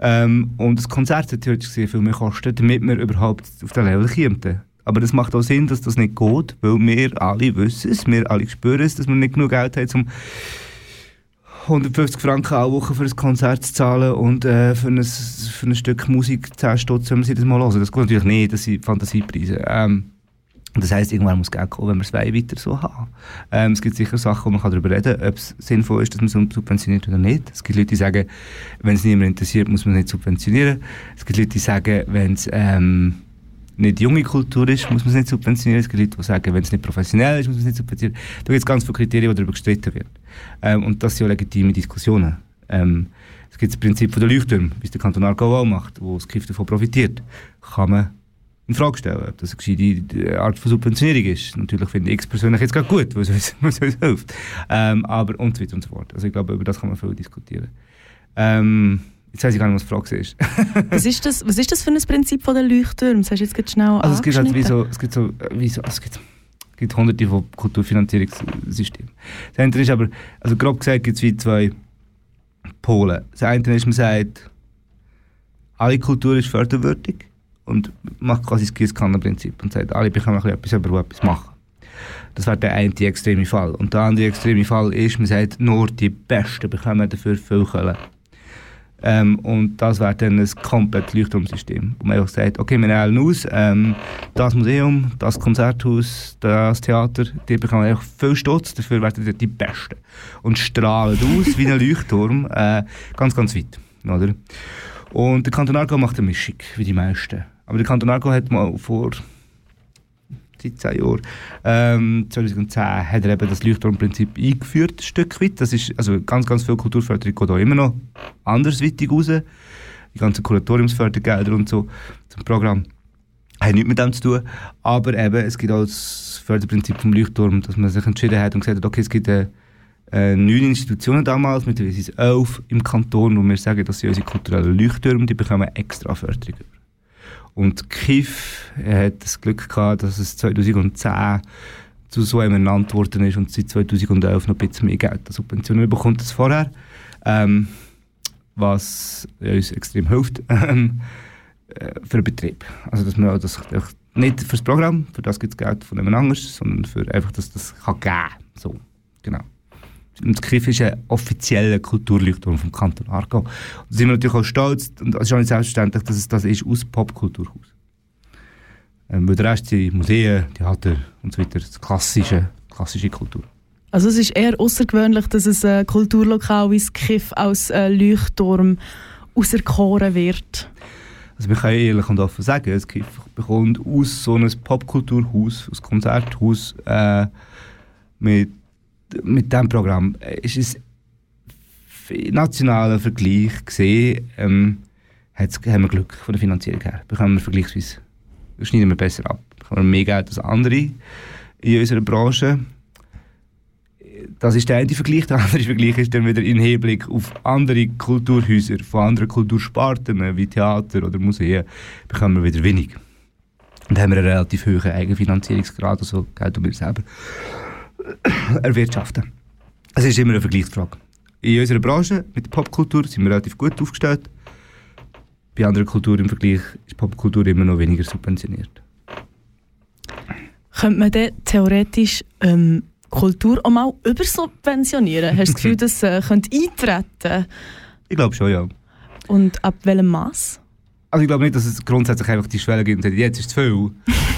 Speaker 4: Ähm, und das Konzert sollte gesehen viel mehr kosten, damit wir überhaupt auf den Level kommen. Aber das macht auch Sinn, dass das nicht geht, weil wir alle wissen es, wir alle spüren es, dass wir nicht genug Geld haben, um 150 Franken alle Woche für ein Konzert zu zahlen und äh, für, ein, für ein Stück Musik 10 Stutz, wenn man sich das mal hören. Das geht natürlich nicht, das sind Fantasiepreise. Ähm, das heisst, irgendwann muss Geld kommen, wenn wir es weiter so haben. Ähm, es gibt sicher Sachen, wo man darüber reden kann, ob es sinnvoll ist, dass man es subventioniert oder nicht. Es gibt Leute, die sagen, wenn es niemand interessiert, muss man es nicht subventionieren. Es gibt Leute, die sagen, wenn es ähm, nicht junge Kultur ist, muss man es nicht subventionieren. Es gibt Leute, die sagen, wenn es nicht professionell ist, muss man es nicht subventionieren. Da gibt es ganz viele Kriterien, die darüber gestritten werden. Ähm, und das sind auch legitime Diskussionen. Ähm, es gibt das Prinzip von der Leuchttürme, wie es der Kanton Aargau auch macht, wo das KIF davon profitiert. Kann man in Frage stellen, ob das eine gescheite Art von Subventionierung ist. Natürlich finde ich es persönlich jetzt gerade gut, weil es uns hilft. Ähm, aber und so weiter und so fort. Also ich glaube, über das kann man viel diskutieren. Ähm, Jetzt weiß ich gar nicht, was die Frage ist.
Speaker 3: was, ist das, was ist das für ein Prinzip von der Leuchttürme? Das hast du jetzt schnell
Speaker 4: also es gibt halt wie so, es gibt so, wie so es gibt, es gibt hunderte von Kulturfinanzierungssystemen. Das eine ist aber, also grob gesagt gibt es wie zwei Pole. Das eine ist, man sagt, alle Kultur ist förderwürdig und macht quasi das Gießkannenprinzip und sagt, alle bekommen etwas, aber etwas machen. Das wäre der eine extreme Fall. Und der andere extreme Fall ist, man sagt, nur die Besten bekommen dafür viel Kohle. Ähm, und das wäre dann ein komplettes Leuchtturmsystem, wo man einfach sagt, okay, wir wählen aus, ähm, das Museum, das Konzerthaus, das Theater, die bekommen einfach viel Stutz, dafür werden die die Besten. Und strahlen aus wie ein Leuchtturm, äh, ganz, ganz weit. Oder? Und der Kanton Argo macht eine Mischung, wie die meisten. Aber der Kanton Argo hat mal vor seit 10 Jahren. Ähm, 2010 hat er eben das Leuchtturmprinzip eingeführt, ein Stück weit. Das ist, also ganz, ganz viel Kulturförderung geht auch immer noch andersweitig raus. Die ganzen Kuratoriumsfördergelder und so zum Programm haben nichts mit dem zu tun. Aber eben, es gibt auch das Förderprinzip vom Leuchtturm, dass man sich entschieden hat und gesagt hat, okay, es gibt äh, äh, neun Institutionen damals, sind es elf im Kanton, wo wir sagen, dass sie unsere kulturellen Leuchttürme, die bekommen extra Förderung. Und KIF hat das Glück gehabt, dass es 2010 zu so einem ernannt worden ist und seit 2011 noch ein bisschen mehr Geld an Subventionen bekommt als vorher. Ähm, was uns extrem hilft ähm, äh, für den Betrieb. Also, dass man das nicht für das Programm, für das gibt es Geld von jemand anderes, sondern für einfach, dass das kann geben. So, genau. Und das KIF ist ein offizieller Kulturleuchtturm vom Kanton Aargau. Und da sind wir natürlich auch stolz, und es ist auch nicht selbstverständlich, dass es das ist aus Popkulturhaus. Ähm, weil der Rest sind Museen, Theater und so weiter, das klassische, klassische Kultur.
Speaker 3: Also es ist eher außergewöhnlich, dass es ein Kulturlokal wie das KIF als äh, Leuchtturm auserkoren wird.
Speaker 4: Also wir können ehrlich und offen sagen, das KIF bekommt aus so einem Popkulturhaus, aus Konzerthaus äh, mit mit diesem Programm äh, ist es im nationalen Vergleich gesehen, ähm, haben wir Glück von der Finanzierung her. Bekommen wir vergleichsweise, schneiden wir besser ab. Bekommen wir mehr Geld als andere in unserer Branche. Das ist der eine Vergleich. Der andere Vergleich ist dann wieder im Hinblick auf andere Kulturhäuser von anderen Kultursparten wie Theater oder Museen bekommen wir wieder wenig. Und haben wir einen relativ hohen Eigenfinanzierungsgrad, also Geld um wir selber erwirtschaften. Es ist immer eine Vergleichsfrage. In unserer Branche mit der Popkultur sind wir relativ gut aufgestellt. Bei anderen Kulturen im Vergleich ist Popkultur immer noch weniger subventioniert.
Speaker 3: Könnte man dann theoretisch ähm, Kultur auch mal übersubventionieren? Hast du das Gefühl, das äh, könnte eintreten?
Speaker 4: Ich glaube schon, ja.
Speaker 3: Und ab welchem Maß?
Speaker 4: Also ich glaube nicht, dass es grundsätzlich einfach die Schwelle gibt und sagt, jetzt ist es viel.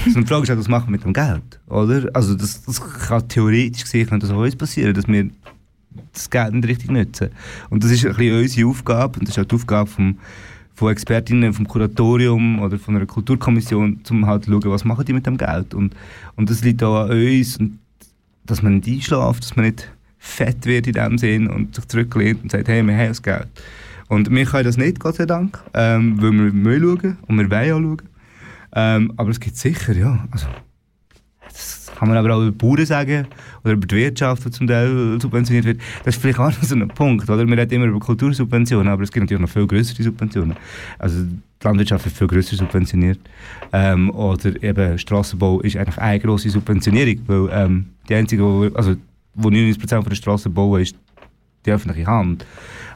Speaker 4: Sondern die Frage ist halt, was machen wir mit dem Geld, oder? Also das, das kann theoretisch gesehen könnte das auch uns passieren, dass wir das Geld nicht richtig nutzen. Und das ist ein bisschen unsere Aufgabe und das ist auch die Aufgabe vom, von Expertinnen vom Kuratorium oder von einer Kulturkommission, um halt zu schauen, was machen die mit dem Geld. Und, und das liegt auch an uns, und dass man nicht einschläft, dass man nicht fett wird in dem Sinn und sich zurücklehnt und sagt, hey, wir haben das Geld. Und wir können das nicht, Gott sei Dank, ähm, weil wir müssen schauen und wir wollen auch schauen. Ähm, aber es gibt sicher, ja, also, das kann man aber auch über die Bauern sagen oder über die Wirtschaft, die zum Teil subventioniert wird. Das ist vielleicht auch noch so ein Punkt, oder? Wir reden immer über Kultursubventionen, aber es gibt natürlich noch viel größere Subventionen. Also die Landwirtschaft wird viel grösser subventioniert. Ähm, oder eben Strassenbau ist eigentlich eine grosse Subventionierung, weil ähm, die einzige, wo, also wo 99% von der Straßen bauen, ist die öffentliche Hand.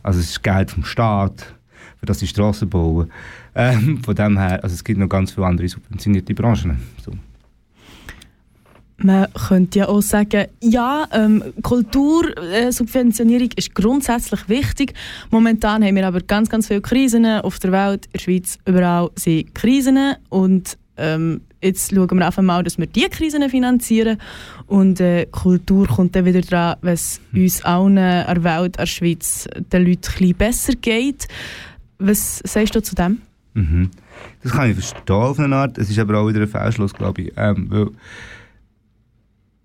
Speaker 4: Also es ist Geld vom Staat, für das die Straßen bauen. Ähm, von dem her, also es gibt noch ganz viele andere subventionierte Branchen. So.
Speaker 3: Man könnte ja auch sagen, ja, ähm, Kultursubventionierung ist grundsätzlich wichtig. Momentan haben wir aber ganz, ganz viele Krisen auf der Welt. In der Schweiz überall sind Krisen und ähm, jetzt schauen wir einfach mal, dass wir diese Krisen finanzieren und äh, Kultur kommt dann wieder dran, es hm. uns allen, der Welt, der Schweiz, den Leuten ein besser geht. Was sagst du zu dem?
Speaker 4: Mhm. Das kann ich verstehen auf eine Art. Es ist aber auch wieder ein Fehlschluss, glaube ich. Ähm, weil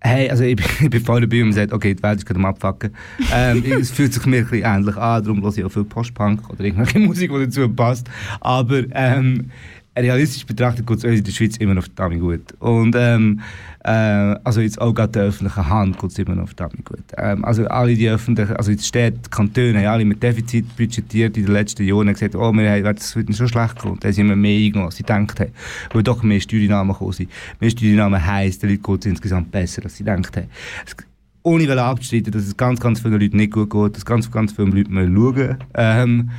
Speaker 4: Hey, also ich, ich bin voll dabei und man sagt, okay, die Welt ist gerade am Abfacken. Ähm, es fühlt sich mir ein bisschen ähnlich an, darum höre ich auch viel Postpunk oder irgendwelche Musik, die dazu passt. Aber ähm, realistisch betrachtet geht es uns in der Schweiz immer noch verdammt gut. Und ähm, äh, also jetzt auch gerade der öffentlichen Hand geht es immer noch verdammt gut. Ähm, also alle die öffentlichen, also die Städte, Kantone, haben alle mit Defizit budgetiert in den letzten Jahren und gesagt, oh, wir haben, das wird schon schlecht kommen. Da sind wir mehr eingenommen, als sie gedacht haben. Weil doch mehr Steuernahmen gekommen sind. Mehr Steuernahmen heisst, den Leuten geht es insgesamt besser, als sie gedacht haben. Ohne abzustreiten, dass es ganz, ganz vielen Leuten nicht gut geht, dass ganz, ganz viele Leute schauen. Ähm,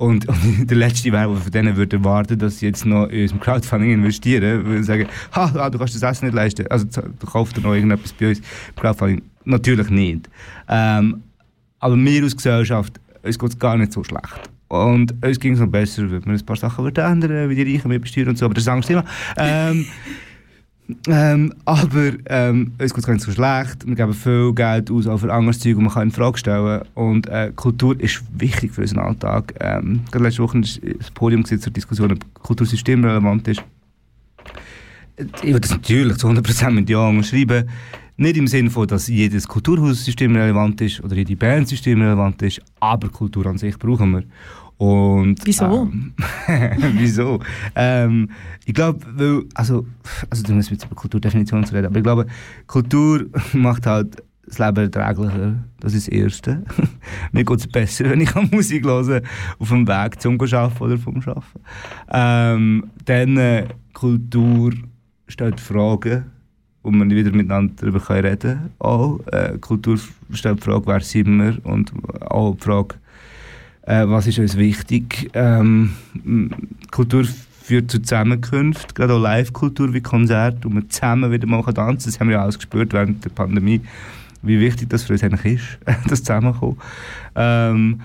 Speaker 4: und, und der letzte wäre, der von denen würde erwarten, dass sie jetzt noch in unserem Crowdfunding investieren, sie sagen, ha, du kannst das Essen nicht leisten, also du kaufst dir noch irgendetwas bei uns im Crowdfunding. Natürlich nicht. Ähm, aber mir als Gesellschaft, uns geht es gar nicht so schlecht. Und uns ging es noch besser, wenn wir ein paar Sachen ändern wie die Reichen mit besteuern und so, aber das ist ein anderes Thema. Ähm, ähm, aber ähm, uns geht es gar nicht so schlecht. Wir geben viel Geld aus auch für anderes Zeug, und man kann in Frage stellen. Und äh, Kultur ist wichtig für unseren Alltag. Ähm, gerade letzte Woche ist das Podium zur Diskussion, ob Kultursystem relevant ist. Ich würde das natürlich zu 100% mit Ja schreiben. Nicht im Sinne von, dass jedes Kulturhaussystem relevant ist oder jede Bandsystem relevant ist, aber Kultur an sich brauchen wir. Und,
Speaker 3: wieso?
Speaker 4: Ähm, wieso? Ähm, ich glaube, weil, also, also du musst jetzt über Kulturdefinition zu reden, aber ich glaube, Kultur macht halt das Leben erträglicher. Das ist das Erste. Mir geht es besser, wenn ich Musik höre, auf dem Weg zum Arbeiten oder vom Arbeiten. Ähm, dann äh, Kultur stellt Fragen, wo man wieder miteinander darüber reden kann. Auch, äh, Kultur stellt die Frage, wer sind wir? Und auch die Frage, äh, was ist uns wichtig? Ähm, Kultur führt zu Zusammenkünften, gerade auch Live-Kultur wie Konzerte, wo wir zusammen wieder mal tanzen. Das haben wir ja alles gespürt während der Pandemie, wie wichtig das für uns eigentlich ist, das Zusammenkommen. Ähm,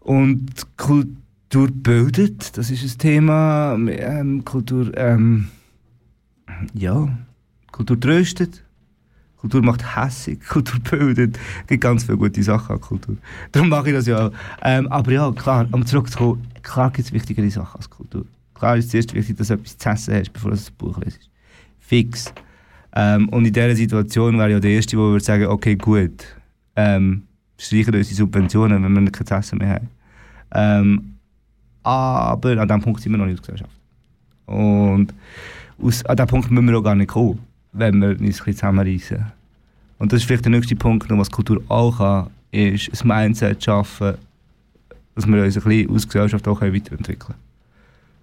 Speaker 4: und Kultur bildet, das ist ein Thema. Ähm, Kultur, ähm, ja, Kultur tröstet, Kultur macht hässig, Kultur bildet. Es gibt ganz viele gute Sachen an Kultur. Darum mache ich das ja auch. Ähm, aber ja, klar, um zurückzukommen, klar gibt es wichtigere Sachen als Kultur. Klar ist es zuerst wichtig, dass du etwas zu essen hast, bevor du das Buch lesest. Fix. Ähm, und in dieser Situation wäre ja der Erste, der würde sagen, okay, gut, ähm, streichen unsere Subventionen, wenn wir kein Essen mehr haben. Ähm, aber an diesem Punkt sind wir noch nicht als Gesellschaft. Und aus, an diesem Punkt müssen wir auch gar nicht kommen wenn wir uns ein bisschen zusammenreißen. Und das ist vielleicht der nächste Punkt, was Kultur auch kann, ist ein Mindset schaffen, dass wir uns ein bisschen als Gesellschaft auch weiterentwickeln können.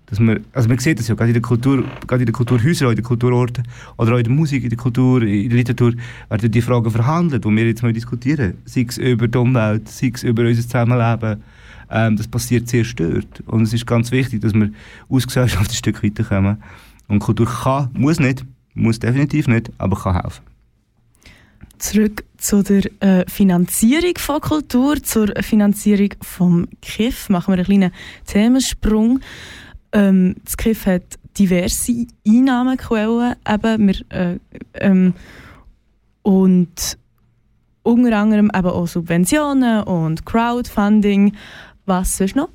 Speaker 4: Dass wir, also man sieht das ja, gerade in der Kultur, gerade in den Kulturhäusern, in den Kulturorten oder auch in der Musik, in der Kultur, in der Literatur werden die Fragen verhandelt, die wir jetzt mal diskutieren. Sei es über die Umwelt, sei es über unser Zusammenleben. Ähm, das passiert sehr stört. Und es ist ganz wichtig, dass wir als Gesellschaft ein Stück weiterkommen. Und Kultur kann, muss nicht, muss definitiv nicht, aber kann helfen.
Speaker 3: Zurück zu der äh, Finanzierung von Kultur, zur Finanzierung vom KIF. Machen wir einen kleinen Themensprung. Ähm, das KIF hat diverse Einnahmequellen, eben, wir, äh, ähm, und unter anderem eben auch Subventionen und Crowdfunding. Was sonst noch?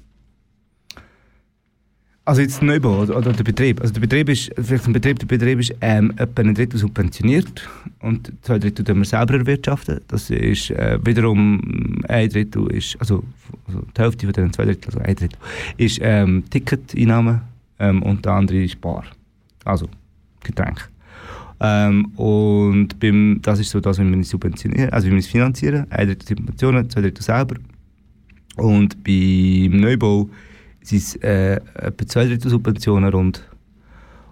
Speaker 4: Also jetzt Neubau oder, oder, der Betrieb. Also der Betrieb ist, vielleicht ein Betrieb, der Betrieb ist ähm, etwa ein Drittel subventioniert und zwei Drittel tun wir selber erwirtschaften. Das ist äh, wiederum ein Drittel ist, also, also die Hälfte von den zwei Drittel, also ein Drittel, ist ähm, Ticketeinnahme ähm, und der andere ist Bar. Also Getränk. Ähm, und beim, das ist so das, wie wir es subventionieren, also wie wir es finanzieren. Ein Drittel Subventionen, zwei Drittel selber. Und beim Neubau sind es äh, etwa zwei Drittel Subventionen rund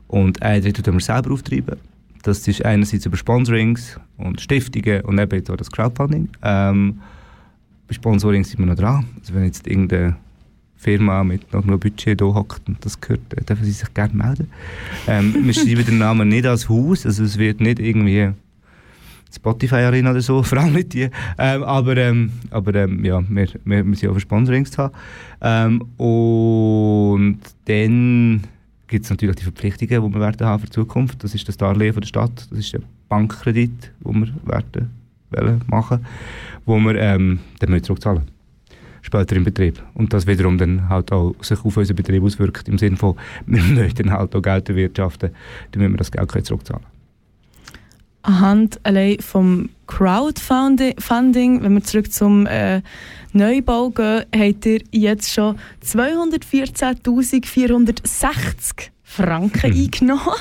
Speaker 4: und ein Drittel tun wir selber auftreiben. Das ist einerseits über Sponsorings und Stiftungen und eben jetzt auch das Crowdfunding. Ähm, bei Sponsoring sind wir noch dran. Also wenn jetzt irgendeine Firma mit noch genug Budget hier hockt und das gehört, äh, dürfen sie sich gerne melden. Ähm, wir schreiben den Namen nicht als Haus, also es wird nicht irgendwie Spotify Arena oder so, vor allem nicht die. Ähm, aber ähm, aber ähm, ja, wir, wir, wir sind auch für Sponsorings zu haben. Ähm, und dann gibt es natürlich die Verpflichtungen, die wir werden haben für die Zukunft. Das ist das Darlehen von der Stadt, das ist der Bankkredit, den wir werden wollen machen, wo wir ähm, dann müssen zurückzahlen später im Betrieb. Und das wiederum dann halt auch sich auf unseren Betrieb auswirkt, im Sinne von, wir möchten dann halt auch Geld erwirtschaften, damit wir das Geld zurückzahlen
Speaker 3: anhand allein vom Crowdfunding, wenn wir zurück zum äh, Neubau gehen, habt ihr jetzt schon 214.460 Franken mhm. eingenommen.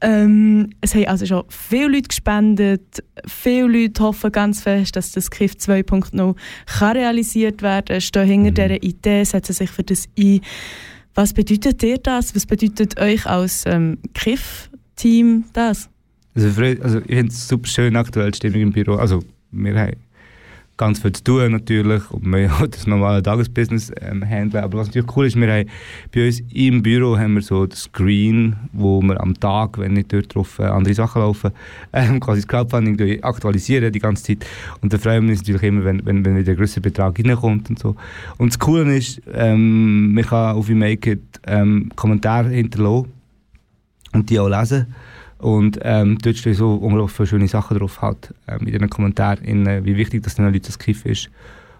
Speaker 3: Ähm, es haben also schon viele Leute gespendet. Viele Leute hoffen ganz fest, dass das KIF 2.0 kann realisiert werden kann. Stehen hinter mhm. dieser Idee, setzen sich für das ein. Was bedeutet dir das? Was bedeutet euch als ähm, KIF-Team das?
Speaker 4: Also, also ich finde es super schön, aktuell die Stimmung im Büro. Also wir haben ganz viel zu tun natürlich und wir haben das normale Tagesbusiness ähm, handeln. Aber was natürlich cool ist, wir haben bei uns im Büro haben wir so das Screen, wo wir am Tag, wenn nicht dort drauf äh, andere Sachen laufen, ähm, quasi das Crowdfunding aktualisieren die ganze Zeit. Und da freuen wir uns natürlich immer, wenn, wenn, wenn wieder ein Betrag reinkommt und so. Und das Coole ist, ähm, man kann auf Make It ähm, Kommentare hinterlassen und die auch lesen. Und ähm, dort stehen so unglaublich viele schöne Sachen drauf, halt, ähm, in den Kommentaren, wie wichtig das den Leuten das Kiff ist.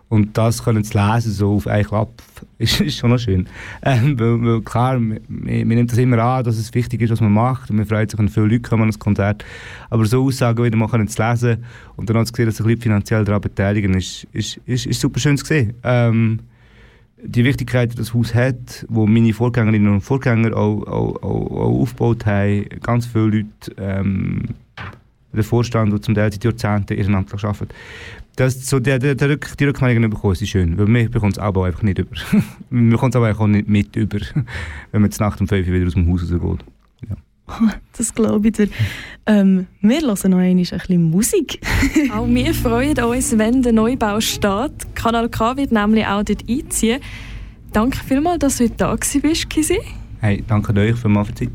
Speaker 4: Und das können zu lesen, so auf einen Klapp, ist, ist schon noch schön. Ähm, weil, weil klar, wir nehmen das immer an, dass es wichtig ist, was man macht. Und wir freuen sich, wenn viele Leute kommen an das Konzert. Aber so Aussagen wieder mal zu lesen und dann auch zu sehen, dass sich Leute finanziell daran beteiligen, ist, ist, ist, ist super schön zu sehen. Ähm, die Wichtigkeit, die das Haus hat, wo meine Vorgängerinnen und Vorgänger auch, auch, auch, auch aufgebaut haben, ganz viele Leute, ähm, der Vorstand, der zum Teil seit Jahrzehnten ehrenamtlich arbeitet, das, so der, der, der Rück, die Rückmeldungen bekommen, ist schön, weil wir bekommen es aber einfach nicht über. wir bekommen es aber auch nicht mit über, wenn man jetzt Nacht um 5 Uhr wieder aus dem Haus rausgeht.
Speaker 3: Das glaube ich dir. Ähm, wir hören noch ein bisschen Musik.
Speaker 2: auch wir freuen uns, wenn der Neubau steht. Kanal K wird nämlich auch dort einziehen. Danke vielmals, dass du heute da bist, Kisi.
Speaker 4: Hey, danke euch für die Zeit.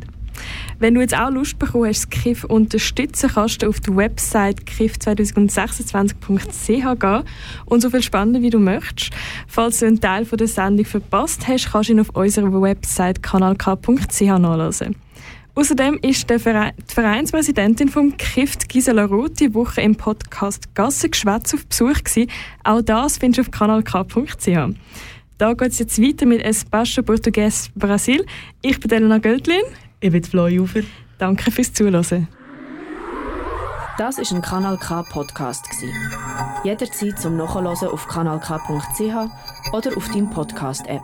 Speaker 2: Wenn du jetzt auch Lust bekommen hast, das KIF unterstützen, kannst du auf die Website kif2026.ch gehen und so viel spannender wie du möchtest. Falls du einen Teil von der Sendung verpasst hast, kannst du ihn auf unserer Website kanalk.ch nachlesen. Außerdem ist die Vereinspräsidentin vom KIFT, Gisela Roth, die Woche im Podcast Gassengeschwätz auf Besuch gewesen. Auch das findest du auf kanalk.ch. Da geht es jetzt weiter mit Espaço Português Brasil. Ich bin Elena Göldlin.
Speaker 3: Ich bin Flo Jufer.
Speaker 2: Danke fürs Zuhören.
Speaker 1: Das ist ein Kanal K Podcast Jederzeit zum Nachhören auf kanalk.ch oder auf deinem Podcast App.